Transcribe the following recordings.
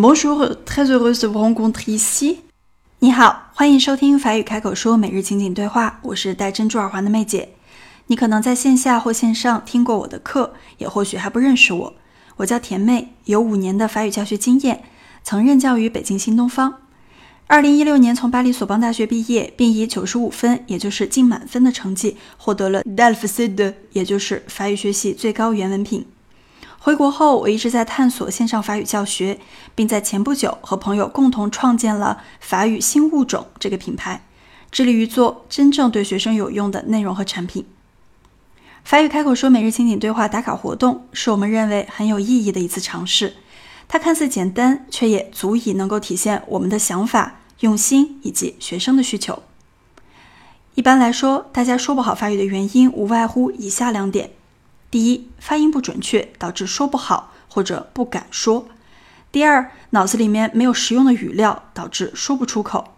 Bonjour, très heureuse de vous rencontrer ici. 你好，欢迎收听法语开口说每日情景对话。我是戴珍珠耳环的妹姐。你可能在线下或线上听过我的课，也或许还不认识我。我叫甜妹，有五年的法语教学经验，曾任教于北京新东方。二零一六年从巴黎索邦大学毕业，并以九十五分，也就是近满分的成绩，获得了 DELF-C 也就是法语学习最高原文凭。回国后，我一直在探索线上法语教学，并在前不久和朋友共同创建了“法语新物种”这个品牌，致力于做真正对学生有用的内容和产品。法语开口说每日情景对话打卡活动，是我们认为很有意义的一次尝试。它看似简单，却也足以能够体现我们的想法、用心以及学生的需求。一般来说，大家说不好法语的原因无外乎以下两点：第一，发音不准确，导致说不好或者不敢说；第二，脑子里面没有实用的语料，导致说不出口。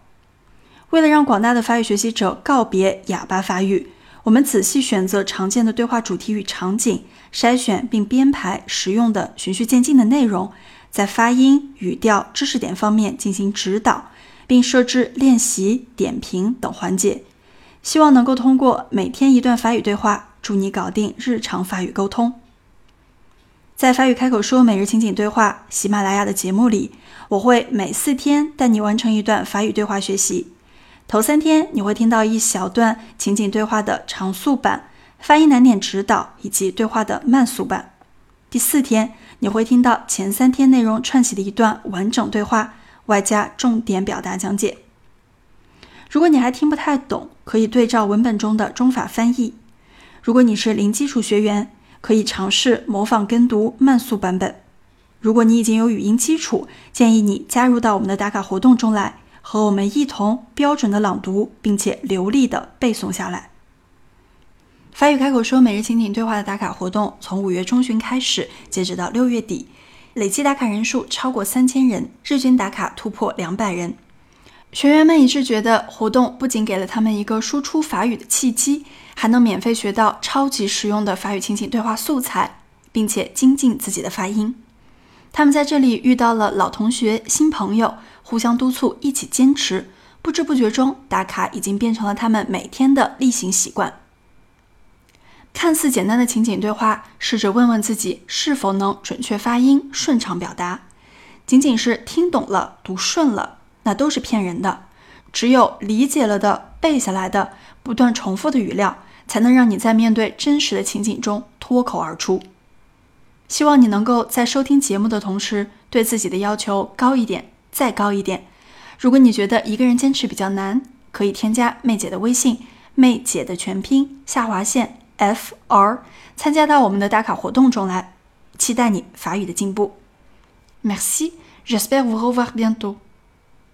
为了让广大的法语学习者告别哑巴法语，我们仔细选择常见的对话主题与场景，筛选并编排实用的循序渐进的内容。在发音、语调、知识点方面进行指导，并设置练习、点评等环节，希望能够通过每天一段法语对话，助你搞定日常法语沟通。在法语开口说每日情景对话喜马拉雅的节目里，我会每四天带你完成一段法语对话学习。头三天你会听到一小段情景对话的长速版、发音难点指导以及对话的慢速版。第四天。你会听到前三天内容串起的一段完整对话，外加重点表达讲解。如果你还听不太懂，可以对照文本中的中法翻译。如果你是零基础学员，可以尝试模仿跟读慢速版本。如果你已经有语音基础，建议你加入到我们的打卡活动中来，和我们一同标准的朗读，并且流利的背诵下来。法语开口说每日情景对话的打卡活动从五月中旬开始，截止到六月底，累计打卡人数超过三千人，日均打卡突破两百人。学员们一致觉得，活动不仅给了他们一个输出法语的契机，还能免费学到超级实用的法语情景对话素材，并且精进自己的发音。他们在这里遇到了老同学、新朋友，互相督促，一起坚持，不知不觉中，打卡已经变成了他们每天的例行习惯。看似简单的情景对话，试着问问自己是否能准确发音、顺畅表达。仅仅是听懂了、读顺了，那都是骗人的。只有理解了的、背下来的、不断重复的语料，才能让你在面对真实的情景中脱口而出。希望你能够在收听节目的同时，对自己的要求高一点，再高一点。如果你觉得一个人坚持比较难，可以添加妹姐的微信，妹姐的全拼下划线。F R 参加到我们的打卡活动中来，期待你法语的进步。Merci, j'espère vous revoir bientôt.